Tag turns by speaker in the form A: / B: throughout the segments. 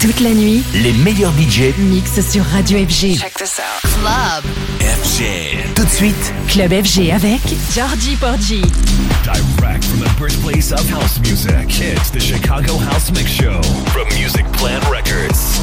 A: Toute la nuit,
B: Les meilleurs budgets
A: mix sur Radio FG.
C: Check this out. Club.
B: FG. Tout de suite,
A: Club FG avec Georgie Porgy.
D: Direct from the birthplace of house music, it's the Chicago House Mix Show from Music Plant Records.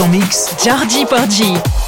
E: Mix Jordi Porgy.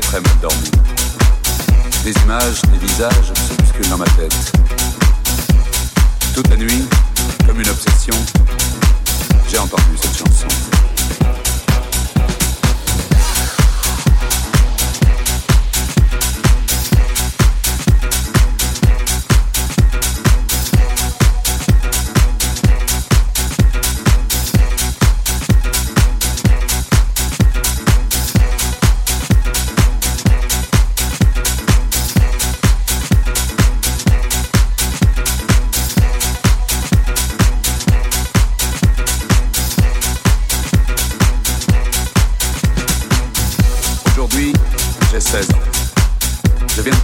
E: très mal dormi. Des images, des visages se bousculent dans ma tête. Toute
F: la
B: nuit, comme une
F: obsession, j'ai entendu cette chanson.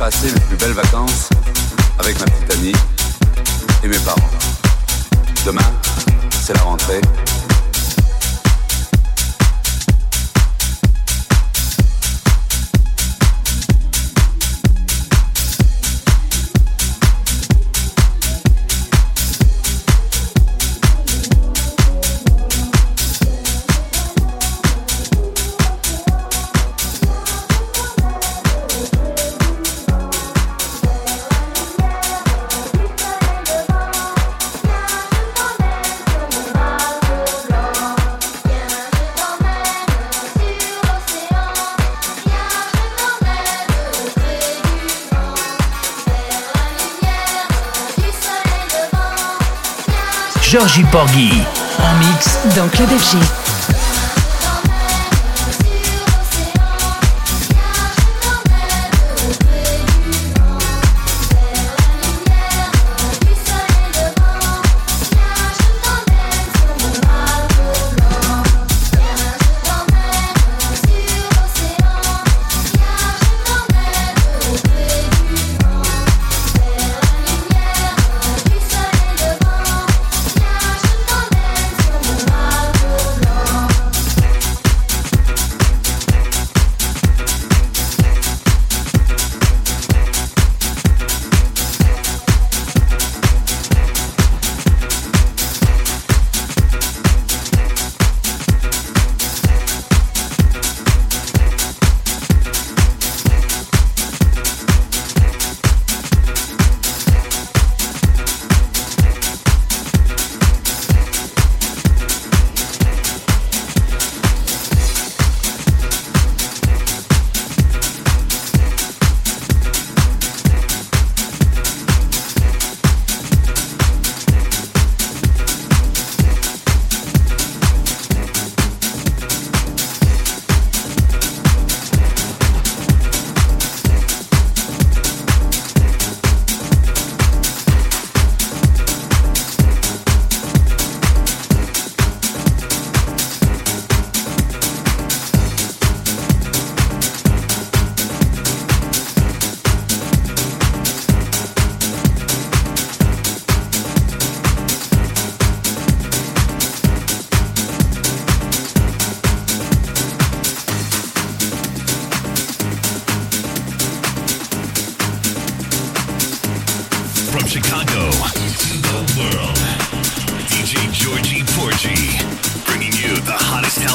F: passé mes plus belles
G: vacances avec ma petite Porgy.
F: En mix
G: dans Club FG.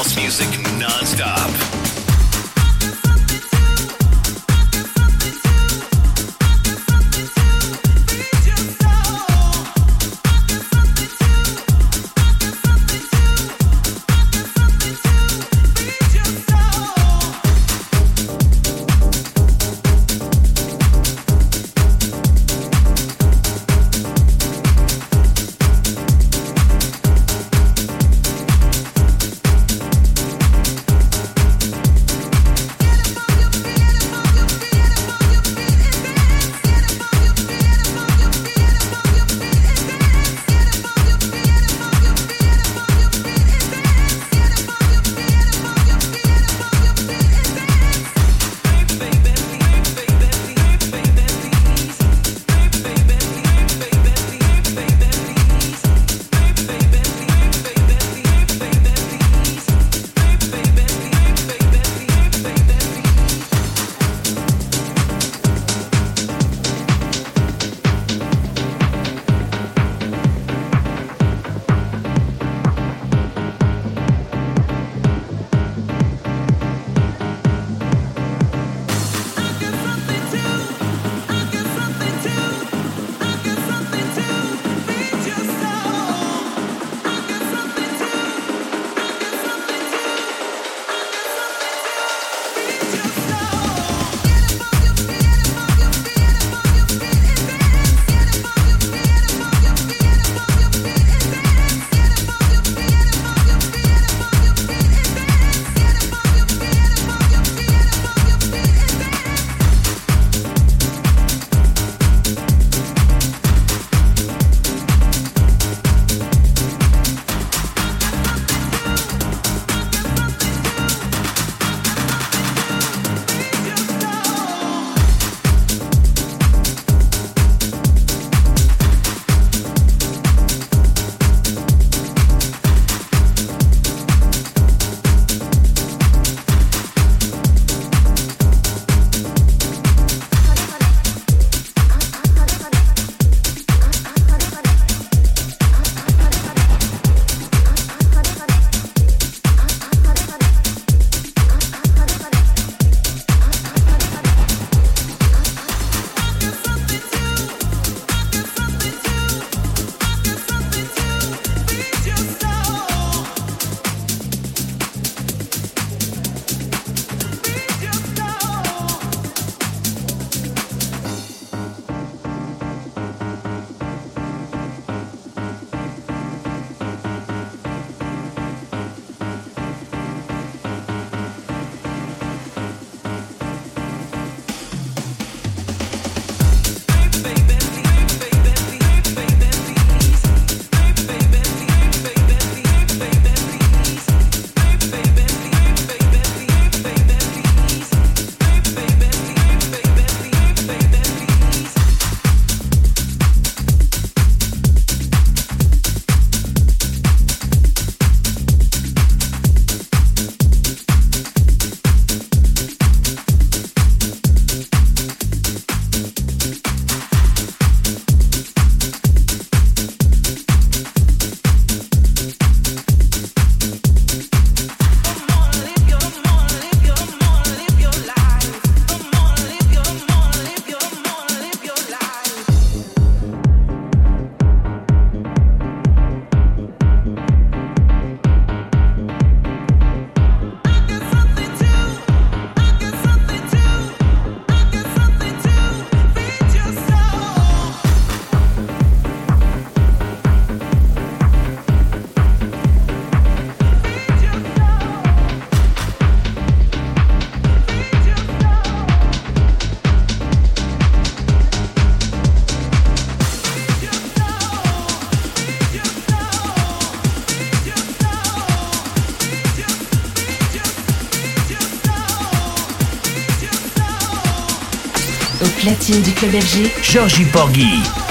H: Du Georgie Porgy.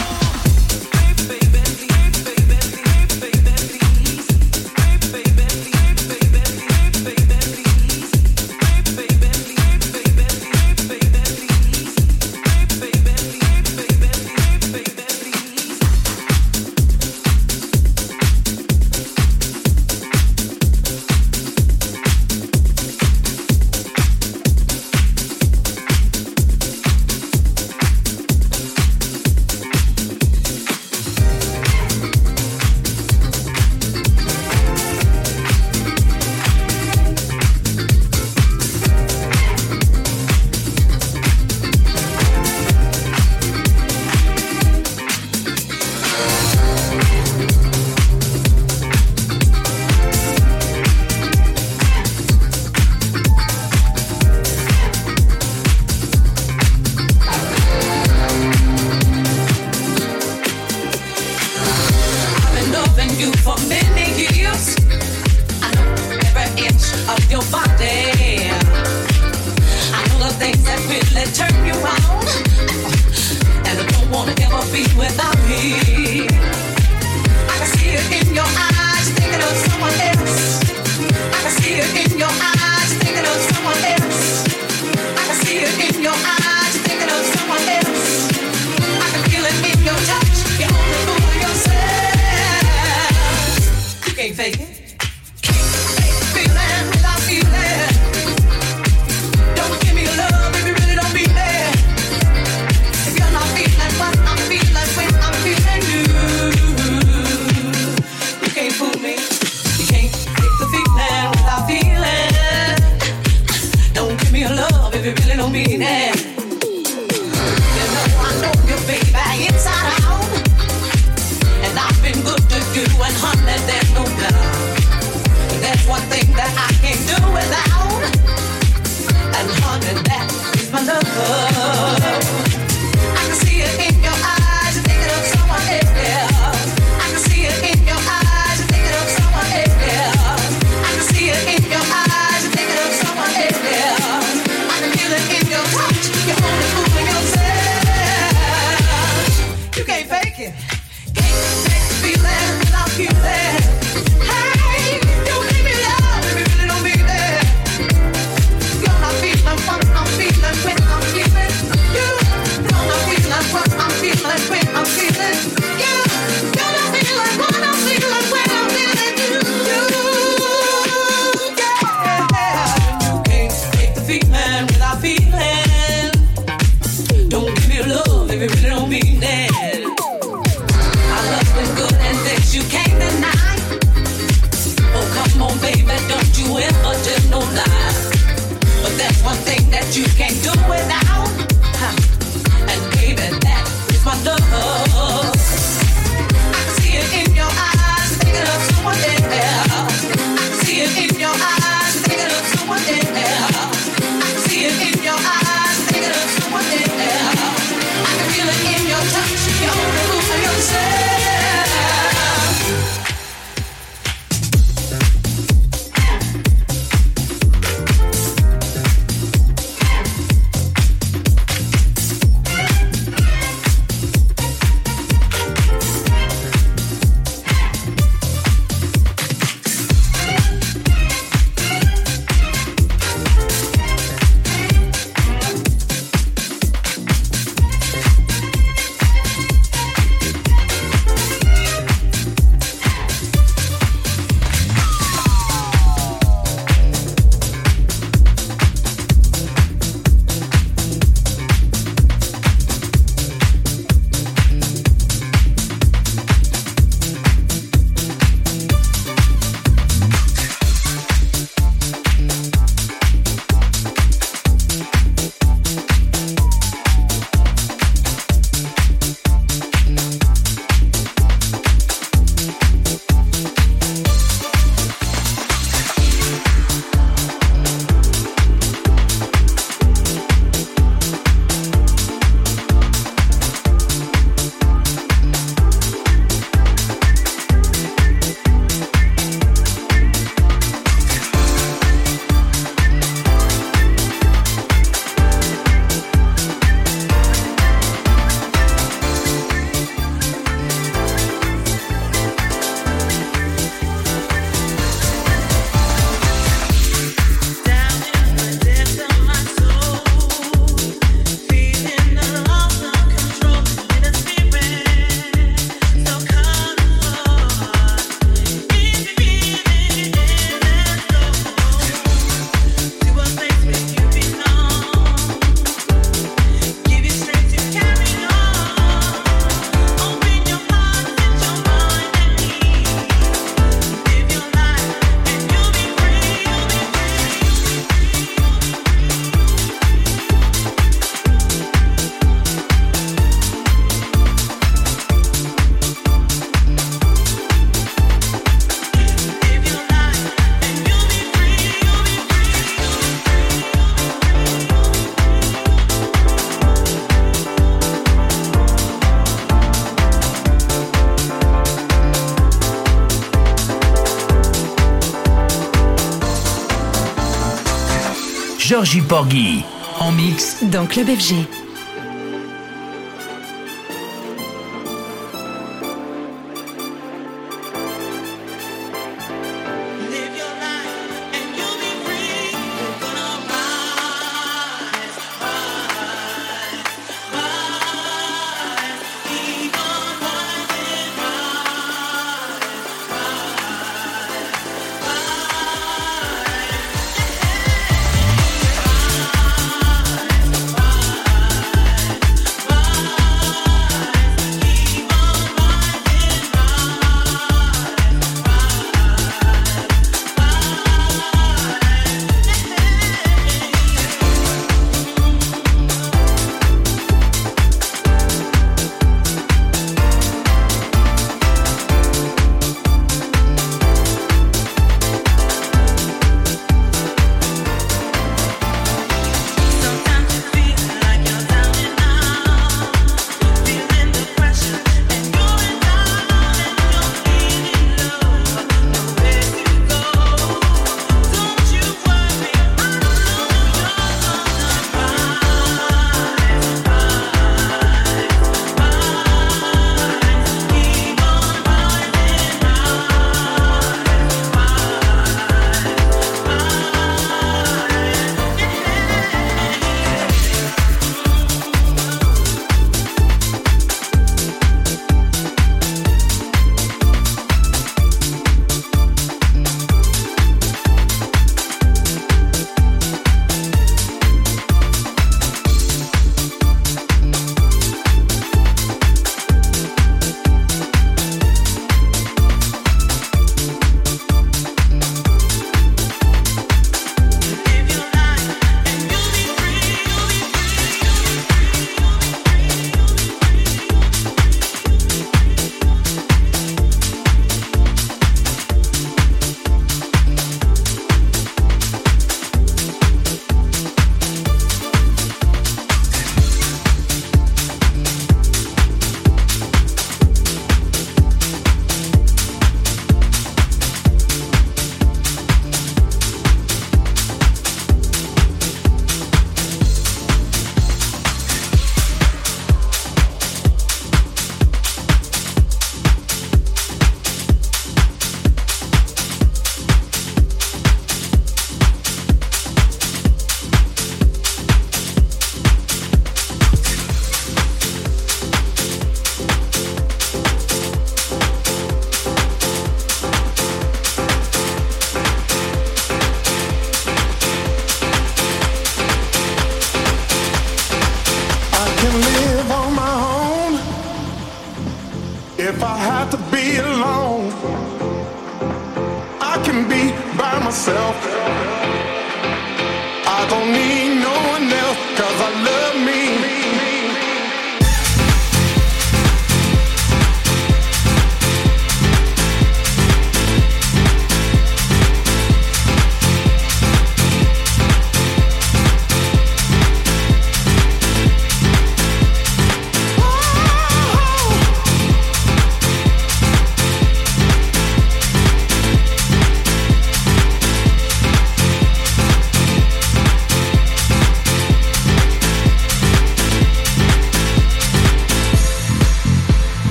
H: Georgie Porgy en mix dans
A: Club FG.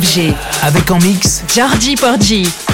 A: FG.
B: Avec en mix
A: Georgie Porgy.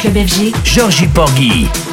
A: Club FG,
B: Georgie Porgy.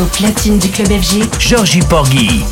A: Au platine du club FG,
B: Georgie Porgy.